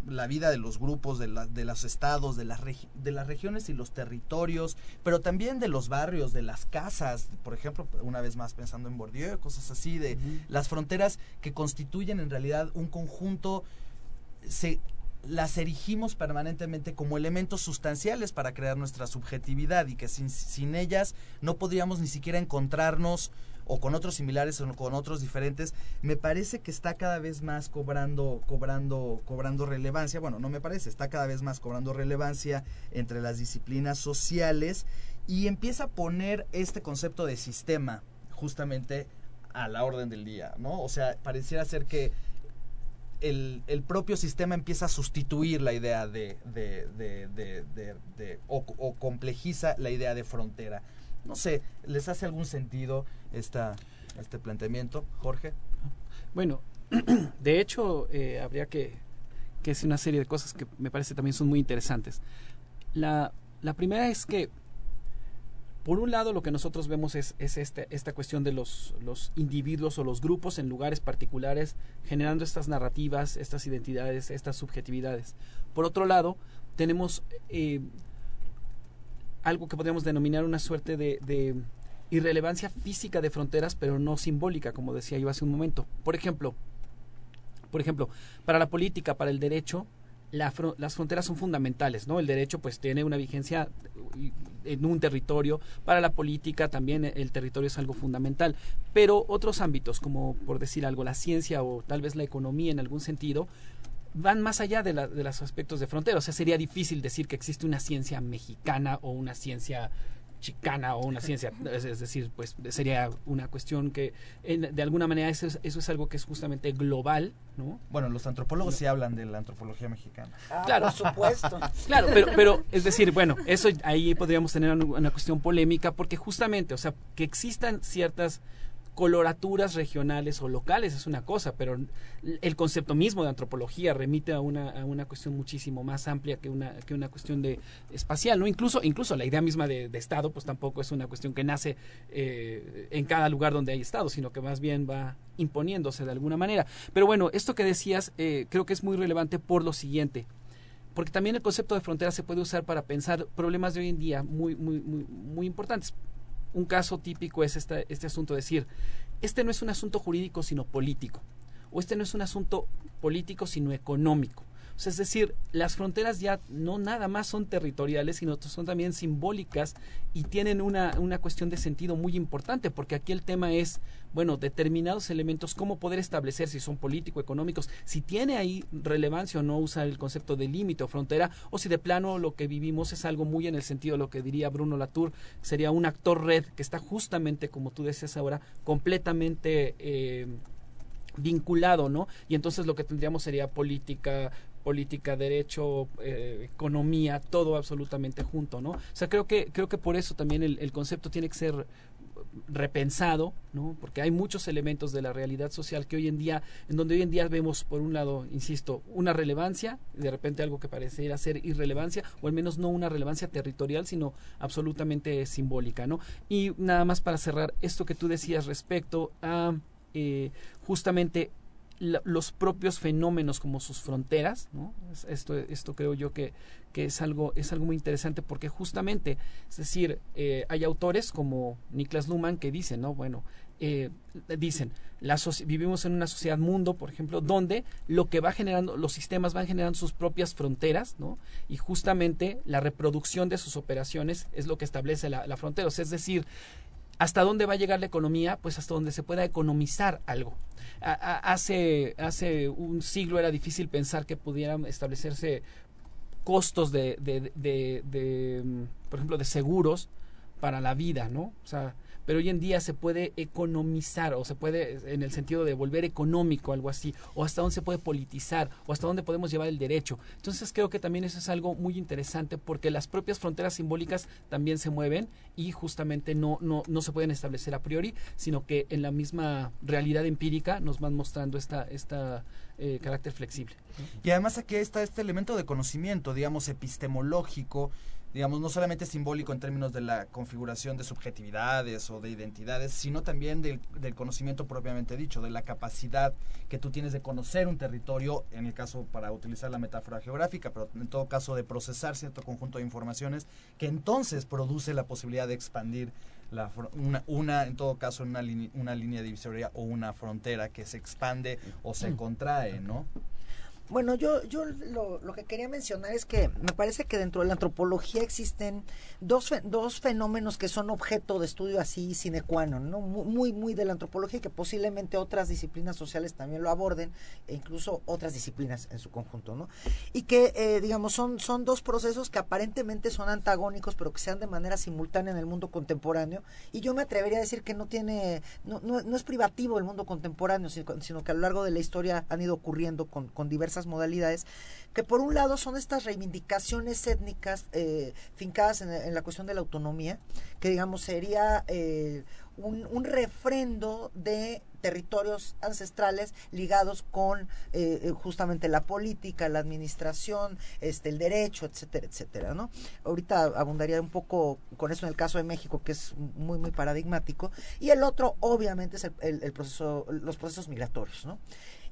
la vida de los grupos, de, la, de los estados, de las, de las regiones y los territorios, pero también de los barrios, de las casas, por ejemplo, una vez más pensando en Bourdieu, cosas así, de las fronteras que constituyen en realidad un conjunto, se, las erigimos permanentemente como elementos sustanciales para crear nuestra subjetividad y que sin, sin ellas no podríamos ni siquiera encontrarnos o con otros similares o con otros diferentes, me parece que está cada vez más cobrando, cobrando, cobrando relevancia. Bueno, no me parece, está cada vez más cobrando relevancia entre las disciplinas sociales y empieza a poner este concepto de sistema justamente a la orden del día, ¿no? O sea, pareciera ser que el, propio sistema empieza a sustituir la idea de, de, de, de o, o, complejiza la idea de frontera. No sé, ¿les hace algún sentido esta, este planteamiento, Jorge? Bueno, <clears throat> de hecho, eh, habría que, que decir una serie de cosas que me parece también son muy interesantes. La, la primera es que, por un lado, lo que nosotros vemos es, es este, esta cuestión de los, los individuos o los grupos en lugares particulares generando estas narrativas, estas identidades, estas subjetividades. Por otro lado, tenemos eh, algo que podríamos denominar una suerte de, irrelevancia física de fronteras, pero no simbólica, como decía yo hace un momento. Por ejemplo, por ejemplo, para la política, para el derecho, la, las fronteras son fundamentales, ¿no? El derecho pues tiene una vigencia en un territorio, para la política también el territorio es algo fundamental, pero otros ámbitos, como por decir algo, la ciencia o tal vez la economía en algún sentido, van más allá de, la, de los aspectos de frontera. O sea, sería difícil decir que existe una ciencia mexicana o una ciencia chicana o una ciencia, es, es, decir, pues sería una cuestión que en, de alguna manera eso es, eso es, algo que es justamente global, ¿no? Bueno, los antropólogos no. sí hablan de la antropología mexicana. Ah, claro, por supuesto. <laughs> claro, pero, pero es decir, bueno, eso ahí podríamos tener una, una cuestión polémica porque justamente, o sea, que existan ciertas coloraturas regionales o locales es una cosa, pero el concepto mismo de antropología remite a una, a una cuestión muchísimo más amplia que una, que una cuestión de espacial, ¿no? Incluso, incluso la idea misma de, Estado, pues tampoco es una cuestión que nace eh, en cada lugar donde hay Estado, sino que más bien va imponiéndose de alguna manera. Pero bueno, esto que decías eh, creo que es muy relevante por lo siguiente porque también el concepto de frontera se puede usar para pensar problemas de hoy en día muy, muy, muy, muy importantes un caso típico es este, este asunto de decir, este no es un asunto jurídico sino político, o este no es un asunto político sino económico. Es decir, las fronteras ya no nada más son territoriales, sino son también simbólicas y tienen una, una cuestión de sentido muy importante, porque aquí el tema es, bueno, determinados elementos, cómo poder establecer si son político-económicos, si tiene ahí relevancia o no usar el concepto de límite o frontera, o si de plano lo que vivimos es algo muy en el sentido de lo que diría Bruno Latour, sería un actor red que está justamente, como tú decías ahora, completamente... Eh, vinculado, ¿no? Y entonces lo que tendríamos sería política, política, derecho, eh, economía, todo absolutamente junto, ¿no? O sea, creo que, creo que por eso también el, concepto tiene que ser repensado, ¿no? Porque hay muchos elementos de la realidad social que hoy en día, en donde hoy en día vemos, por un lado, insisto, una relevancia, de repente algo que pareciera ser irrelevancia, o al menos no una relevancia territorial, sino absolutamente simbólica, ¿no? Y nada más para cerrar esto que tú decías respecto a eh, justamente los propios fenómenos como sus fronteras, ¿no? Esto, esto creo yo que, que es algo, es algo muy interesante porque justamente, es decir, eh, hay autores como Niklas Luhmann que dicen, ¿no? Bueno, eh, dicen, la vivimos en una sociedad mundo, por ejemplo, donde lo que va generando, los sistemas van generando sus propias fronteras, ¿no? Y justamente la reproducción de sus operaciones es lo que establece la, la frontera. es decir, ¿Hasta dónde va a llegar la economía? Pues hasta donde se pueda economizar algo. hace, hace un siglo era difícil pensar que pudieran establecerse costos de, de, de, de, mm, por ejemplo, de seguros para la vida, ¿no? O sea, pero hoy en día se puede economizar o se puede, en el sentido de volver económico, algo así, o hasta dónde se puede politizar, o hasta dónde podemos llevar el derecho. Entonces creo que también eso es algo muy interesante porque las propias fronteras simbólicas también se mueven y justamente no, no, no se pueden establecer a priori, sino que en la misma realidad empírica nos van mostrando esta, esta eh, carácter flexible. Y además aquí está este elemento de conocimiento, digamos, epistemológico, digamos, no solamente simbólico en términos de la configuración de subjetividades o de identidades, sino también del, conocimiento propiamente dicho, de la capacidad que tú tienes de conocer un territorio, en el caso para utilizar la metáfora geográfica, pero en todo caso de procesar cierto conjunto de informaciones que entonces produce la posibilidad de expandir la, una, una, en todo caso, una, una línea divisoria o una frontera que se expande o se mm. contrae, ¿no? Bueno, yo, yo lo, lo, que quería mencionar es que me parece que dentro de la antropología existen dos, dos fenómenos que son objeto de estudio así sine qua non, ¿no? Muy, muy de la antropología y que posiblemente otras disciplinas sociales también lo aborden, e incluso otras disciplinas en su conjunto, ¿no? Y que, eh, digamos, son, son dos procesos que aparentemente son antagónicos, pero que sean de manera simultánea en el mundo contemporáneo. Y yo me atrevería a decir que no tiene, no, no, no es privativo el mundo contemporáneo, sino, sino, que a lo largo de la historia han ido ocurriendo con, con diversas modalidades, que por un lado son estas reivindicaciones étnicas eh, fincadas en, la cuestión de la autonomía, que digamos sería eh, un, un refrendo de territorios ancestrales ligados con eh, justamente la política, la administración, este, el derecho, etcétera, etcétera, ¿no? Ahorita abundaría un poco con eso en el caso de México, que es muy, muy paradigmático, y el otro, obviamente, es el, el proceso, los procesos migratorios, ¿no?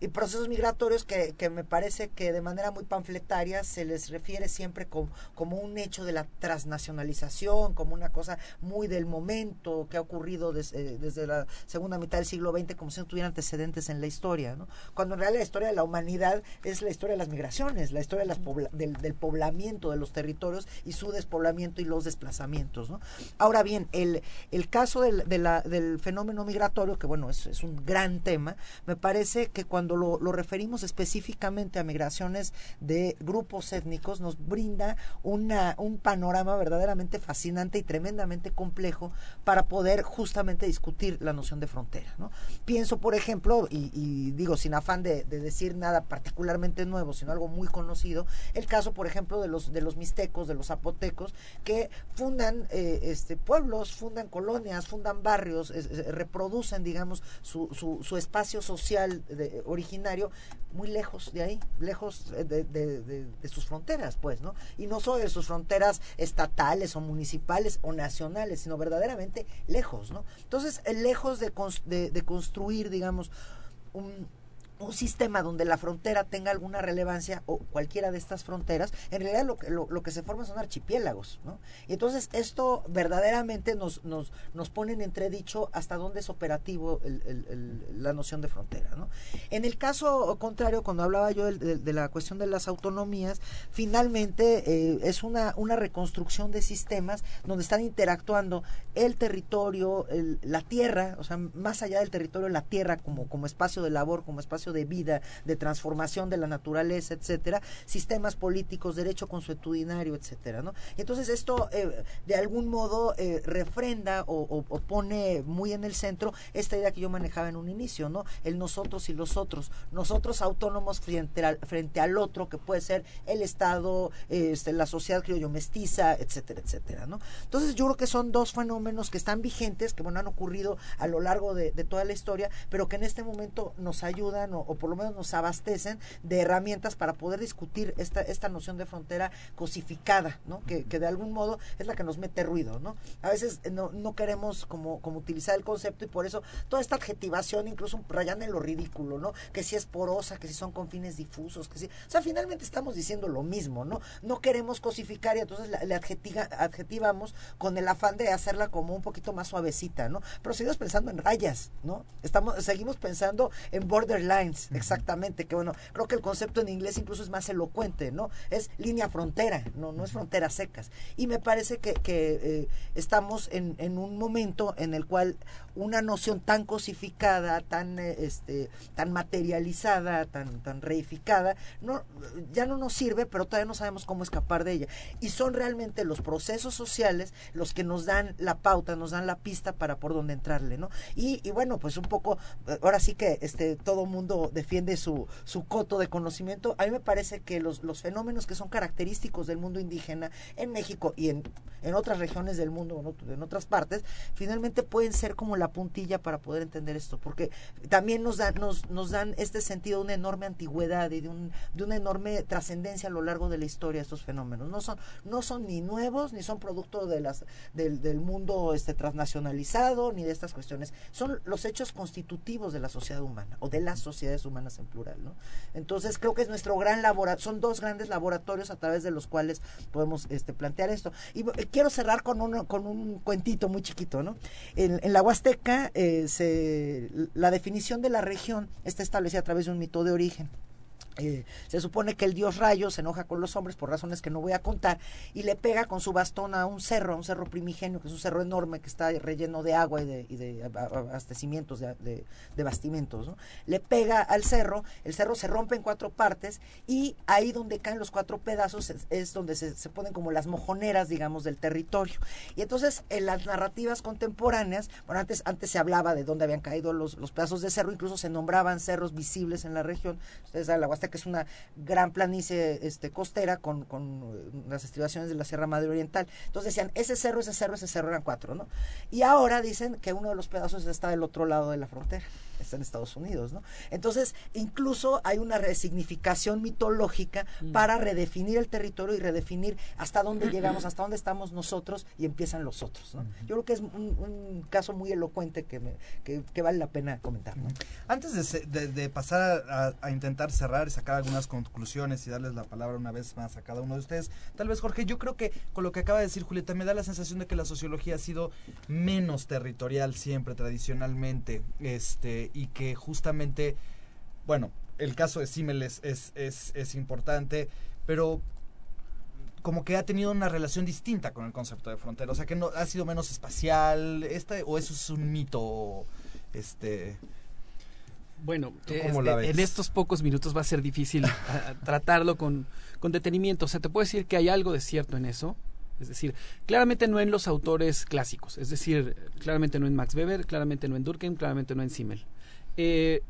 Y procesos migratorios que, que, me parece que de manera muy panfletaria se les refiere siempre como, como un hecho de la transnacionalización, como una cosa muy del momento que ha ocurrido eh, desde la segunda mitad del siglo XX, como si no tuviera antecedentes en la historia, ¿no? cuando en realidad la historia de la humanidad es la historia de las migraciones, la historia de las del, poblamiento de los territorios y su despoblamiento y los desplazamientos. ¿no? Ahora bien, el, el caso del, del fenómeno migratorio, que bueno, es, es un gran tema, me parece que cuando cuando lo, referimos específicamente a migraciones de grupos étnicos, nos brinda un panorama verdaderamente fascinante y tremendamente complejo para poder justamente discutir la noción de frontera. ¿no? Pienso, por ejemplo, y, digo sin afán de, decir nada particularmente nuevo, sino algo muy conocido, el caso, por ejemplo, de los, de los mixtecos, de los zapotecos, que fundan eh, este, pueblos, fundan colonias, fundan barrios, reproducen, digamos, su, su, su espacio social de, originario muy lejos de ahí, lejos de, de, sus fronteras, pues, ¿no? Y no solo de sus fronteras estatales o municipales o nacionales, sino verdaderamente lejos, ¿no? Entonces, lejos de, de construir, digamos, un, un sistema donde la frontera tenga alguna relevancia o cualquiera de estas fronteras, en realidad lo, lo, lo que se forma son archipiélagos, ¿no? Y entonces esto verdaderamente nos, nos, nos pone en entredicho hasta dónde es operativo la noción de frontera, ¿no? En el caso contrario, cuando hablaba yo de, la cuestión de las autonomías, finalmente eh, es una, una reconstrucción de sistemas donde están interactuando el territorio, la tierra, o sea, más allá del territorio, la tierra como, como espacio de labor, como espacio de vida, de transformación de la naturaleza, etcétera, sistemas políticos, derecho consuetudinario, etcétera, ¿no? Entonces esto eh, de algún modo eh, refrenda o, pone muy en el centro esta idea que yo manejaba en un inicio, ¿no? El nosotros y los otros, nosotros autónomos frente al, frente al otro que puede ser el Estado, este, la sociedad criollo mestiza, etcétera, etcétera, ¿no? Entonces yo creo que son dos fenómenos que están vigentes, que bueno han ocurrido a lo largo de, toda la historia, pero que en este momento nos ayudan o, por lo menos nos abastecen de herramientas para poder discutir esta, esta noción de frontera cosificada, ¿no? Que, que de algún modo es la que nos mete ruido, ¿no? A veces no, no queremos como, como utilizar el concepto y por eso toda esta adjetivación incluso rayan en lo ridículo, ¿no? Que si es porosa, que si son con fines difusos, que si... O sea, finalmente estamos diciendo lo mismo, ¿no? No queremos cosificar y entonces le adjetivamos con el afán de hacerla como un poquito más suavecita, ¿no? Pero seguimos pensando en rayas, ¿no? Estamos, seguimos pensando en exactamente, que bueno, creo que el concepto en inglés incluso es más elocuente, ¿no? Es línea frontera, no, no es fronteras secas. Y me parece que, que eh, estamos en, en un momento en el cual una noción tan cosificada, tan eh, este, tan materializada, tan tan reificada, no ya no nos sirve, pero todavía no sabemos cómo escapar de ella. Y son realmente los procesos sociales los que nos dan la pauta, nos dan la pista para por dónde entrarle, ¿no? Y, y bueno, pues un poco ahora sí que este todo mundo defiende su su coto de conocimiento. A mí me parece que los los fenómenos que son característicos del mundo indígena en México y en en otras regiones del mundo, en otras partes, finalmente pueden ser como la puntilla para poder entender esto, porque también nos dan, nos, dan este sentido de una enorme antigüedad y de, un, de una enorme trascendencia a lo largo de la historia estos fenómenos. No son, no son ni nuevos, ni son producto de las, del, mundo este, transnacionalizado, ni de estas cuestiones. Son los hechos constitutivos de la sociedad humana, o de las sociedades humanas en plural. ¿no? Entonces creo que es nuestro gran laboratorio, son dos grandes laboratorios a través de los cuales podemos este, plantear esto. Y quiero cerrar con un, con un cuentito muy chiquito, ¿no? En, en la Huasteca, eh, se, la definición de la región está establecida a través de un mito de origen. Eh, se supone que el dios Rayo se enoja con los hombres por razones que no voy a contar y le pega con su bastón a un cerro, a un cerro primigenio, que es un cerro enorme que está relleno de agua y de, abastecimientos, de, de, bastimentos. ¿no? Le pega al cerro, el cerro se rompe en cuatro partes y ahí donde caen los cuatro pedazos es, donde se, se, ponen como las mojoneras, digamos, del territorio. Y entonces en las narrativas contemporáneas, bueno, antes, antes se hablaba de dónde habían caído los, los pedazos de cerro, incluso se nombraban cerros visibles en la región. Ustedes saben, la que es una gran planicie este, costera con, con las estribaciones de la Sierra Madre Oriental. Entonces decían, ese cerro, ese cerro, ese cerro eran cuatro, ¿no? Y ahora dicen que uno de los pedazos está del otro lado de la frontera está en Estados Unidos, ¿no? Entonces, incluso hay una resignificación mitológica mm. para redefinir el territorio y redefinir hasta dónde llegamos, hasta dónde estamos nosotros y empiezan los otros, ¿no? Yo creo que es un, caso muy elocuente que, me, que, vale la pena comentar, ¿no? Antes de, de, pasar a, a, intentar cerrar y sacar algunas conclusiones y darles la palabra una vez más a cada uno de ustedes, tal vez Jorge, yo creo que con lo que acaba de decir Julieta, me da la sensación de que la sociología ha sido menos territorial siempre, tradicionalmente, este, y que justamente, bueno, el caso de Simmel es, es, es, importante, pero como que ha tenido una relación distinta con el concepto de frontera, o sea que no ha sido menos espacial, este o eso es un mito este bueno, este, en estos pocos minutos va a ser difícil <laughs> tratarlo con, con detenimiento. O sea, te puedo decir que hay algo de cierto en eso. Es decir, claramente no en los autores clásicos. Es decir, claramente no en Max Weber, claramente no en Durkheim, claramente no en Simmel. Eh,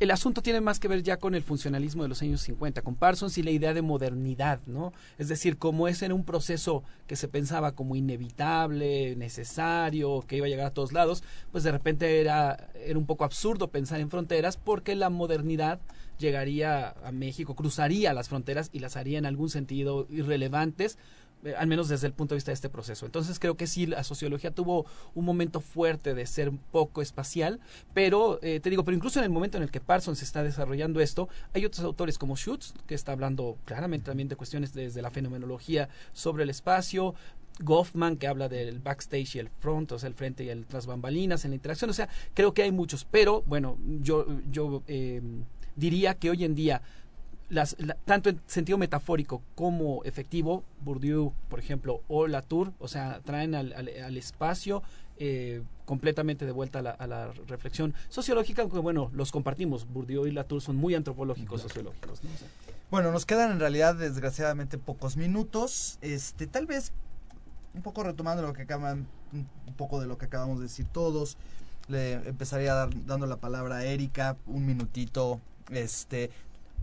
el asunto tiene más que ver ya con el funcionalismo de los años 50, con Parsons y la idea de modernidad, ¿no? Es decir, como ese era un proceso que se pensaba como inevitable, necesario, que iba a llegar a todos lados, pues de repente era, era un poco absurdo pensar en fronteras porque la modernidad llegaría a México, cruzaría las fronteras y las haría en algún sentido irrelevantes eh, al menos desde el punto de vista de este proceso. Entonces creo que sí, la sociología tuvo un momento fuerte de ser poco espacial, pero eh, te digo, pero incluso en el momento en el que Parsons está desarrollando esto, hay otros autores como Schutz, que está hablando claramente también de cuestiones desde la fenomenología sobre el espacio, Goffman, que habla del backstage y el front, o sea, el frente y el tras bambalinas en la interacción. O sea, creo que hay muchos, pero bueno, yo, yo eh, diría que hoy en día las, tanto en sentido metafórico como efectivo, Bourdieu, por ejemplo, o Latour, o sea, traen al, al, espacio eh, completamente de vuelta a la, a la, reflexión sociológica, aunque bueno, los compartimos. Bourdieu y Latour son muy antropológicos sociológicos. ¿no? Bueno, nos quedan en realidad desgraciadamente pocos minutos. Este, tal vez un poco retomando lo que acaban, un poco de lo que acabamos de decir todos. Le empezaría dar, dando la palabra a Erika, un minutito. Este,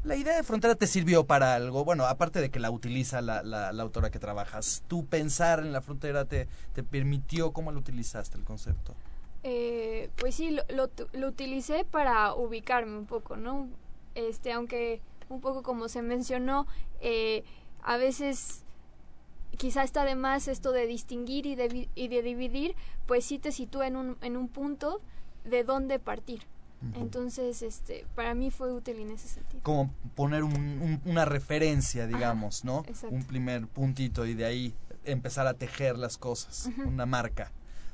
la idea de frontera te sirvió para algo. Bueno, aparte de que la utiliza la, la, autora que trabajas, ¿tú pensar en la frontera te, te permitió? ¿Cómo lo utilizaste el concepto? Eh, pues sí, lo, lo, lo, utilicé para ubicarme un poco, ¿no? Este, aunque un poco como se mencionó, eh, a veces quizá está de más esto de distinguir y de, y de dividir, pues sí te sitúa en un, en un punto de dónde partir. Entonces, este, para mí fue útil en ese sentido. Como poner un, un, una referencia, digamos, Ajá, ¿no? exacto. Un primer puntito y de ahí empezar a tejer las cosas, una marca.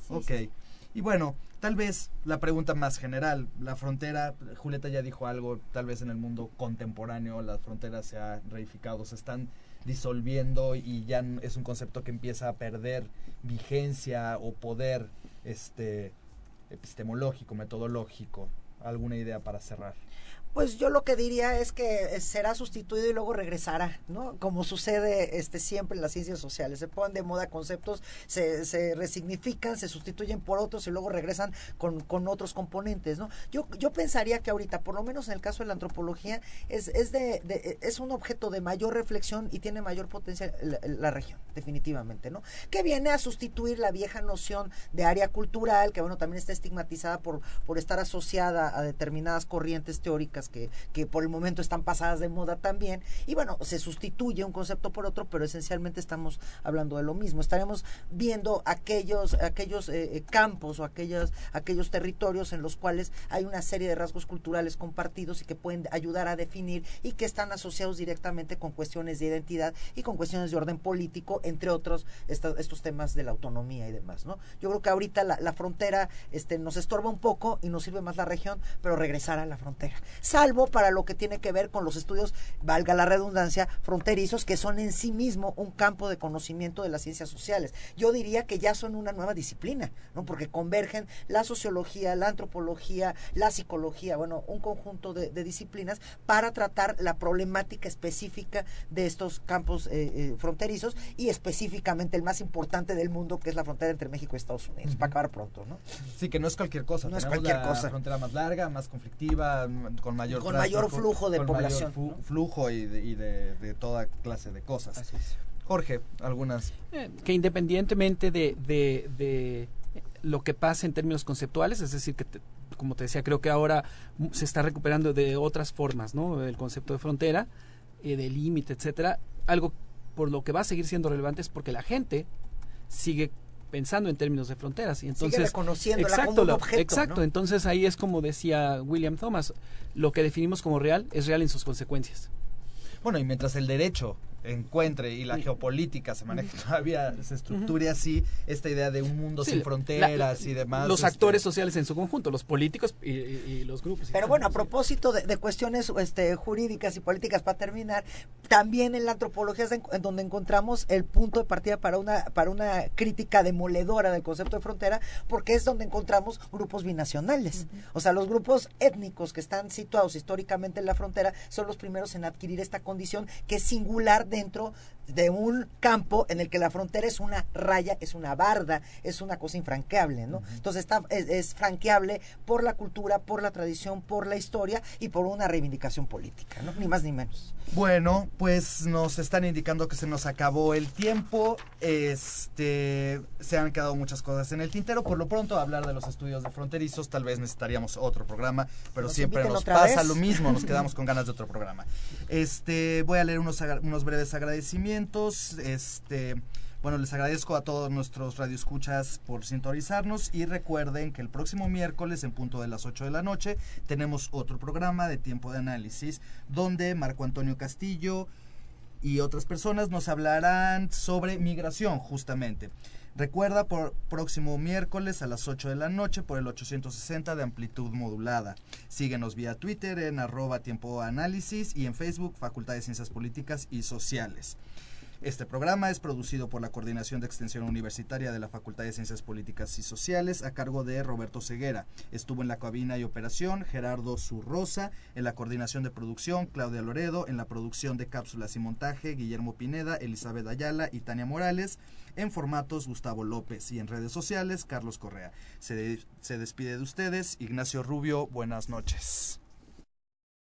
Sí, ok. sí. Y bueno, tal vez la pregunta más general, la frontera, Julieta ya dijo algo, tal vez en el mundo contemporáneo las fronteras se han reificado, se están disolviendo y ya es un concepto que empieza a perder vigencia o poder este epistemológico, metodológico. ¿Alguna idea para cerrar? Pues yo lo que diría es que eh, será sustituido y luego regresará, ¿no? Como sucede este siempre en las ciencias sociales. Se ponen de moda conceptos, se, resignifican, se sustituyen por otros y luego regresan con, con otros componentes, ¿no? Yo, yo pensaría que ahorita, por lo menos en el caso de la antropología, es, es, de, de- es un objeto de mayor reflexión y tiene mayor potencial la, la región, definitivamente, ¿no? Que viene a sustituir la vieja noción de área cultural, que bueno, también está estigmatizada por, por estar asociada a determinadas corrientes teóricas que, por el momento están pasadas de moda también. Y bueno, se sustituye un concepto por otro, pero esencialmente estamos hablando de lo mismo. Estaremos viendo aquellos, aquellos eh, eh, campos o aquellos, aquellos territorios en los cuales hay una serie de rasgos culturales compartidos y que pueden ayudar a definir y que están asociados directamente con cuestiones de identidad y con cuestiones de orden político, entre otros estos temas de la autonomía y demás, ¿no? Yo creo que ahorita la, la frontera este, nos estorba un poco y nos sirve más la región, pero regresar a la frontera. Salvo para lo que tiene que ver con los estudios, valga la redundancia, fronterizos, que son en sí mismo un campo de conocimiento de las ciencias sociales. Yo diría que ya son una nueva disciplina, ¿no? Porque convergen la sociología, la antropología, la psicología, bueno, un conjunto de, de disciplinas para tratar la problemática específica de estos campos eh, eh, fronterizos y específicamente el más importante del mundo, que es la frontera entre México y Estados Unidos, para acabar pronto, ¿no? Sí, que no es cualquier cosa. No es cualquier la cosa. frontera más larga, más conflictiva, con mayor Con mayor flujo de con población, mayor flujo y, de, y de, de toda clase de cosas. Jorge, algunas. Eh, que independientemente de, de, de lo que pase en términos conceptuales, es decir, que te- como te decía, creo que ahora se está recuperando de otras formas, ¿no? El concepto de frontera, eh, de límite, etcétera. Algo por lo que va a seguir siendo relevante es porque la gente sigue pensando en términos de fronteras y entonces reconociéndola como exacto un objeto, exacto ¿no? entonces ahí es como decía William Thomas lo que definimos como real es real en sus consecuencias Bueno, y mientras el derecho encuentre y la geopolítica se maneje todavía, se estructure así, esta idea de un mundo Sí, sin fronteras la- y demás. los este, actores sociales en su conjunto los políticos y, y- y los grupos Pero bueno, a propósito de, de cuestiones este, jurídicas y políticas, para terminar, también en la antropología es en, en donde encontramos el punto de partida para una, para una crítica demoledora del concepto de frontera, porque es donde encontramos grupos binacionales. O sea, los grupos étnicos que están situados históricamente en la frontera son los primeros en adquirir esta condición que es singular dentro de un campo en el que la frontera es una raya, es una barda, es una cosa infranqueable, ¿no? Entonces está, es, es franqueable por la cultura, por la tradición, por la historia y por una reivindicación política, ¿no? Ni más ni menos. Bueno, pues nos están indicando que se nos acabó el tiempo. Este, se han quedado muchas cosas en el tintero. Por lo pronto, hablar de los estudios de fronterizos, tal vez necesitaríamos otro programa, pero Nos siempre nos pasa vez. lo mismo, nos <laughs> quedamos con ganas de otro programa. Este, voy a leer unos, unos breves agradecimientos. Este, bueno, les agradezco a todos nuestros radioescuchas por sintonizarnos y recuerden que el próximo miércoles en punto de las 8 de la noche tenemos otro programa de tiempo de análisis donde Marco Antonio Castillo y otras personas nos hablarán sobre migración justamente. Recuerda por próximo miércoles a las 8 de la noche por el 860 de amplitud modulada. Síguenos vía Twitter en arroba tiempo y en Facebook Facultad de Ciencias Políticas y Sociales. Este programa es producido por la Coordinación de Extensión Universitaria de la Facultad de Ciencias Políticas y Sociales a cargo de Roberto Ceguera. Estuvo en la cabina y operación Gerardo Zurrosa, en la coordinación de producción Claudia Loredo, en la producción de cápsulas y montaje Guillermo Pineda, Elizabeth Ayala y Tania Morales, en formatos Gustavo López y en redes sociales Carlos Correa. Se, se despide de ustedes Ignacio Rubio, buenas noches.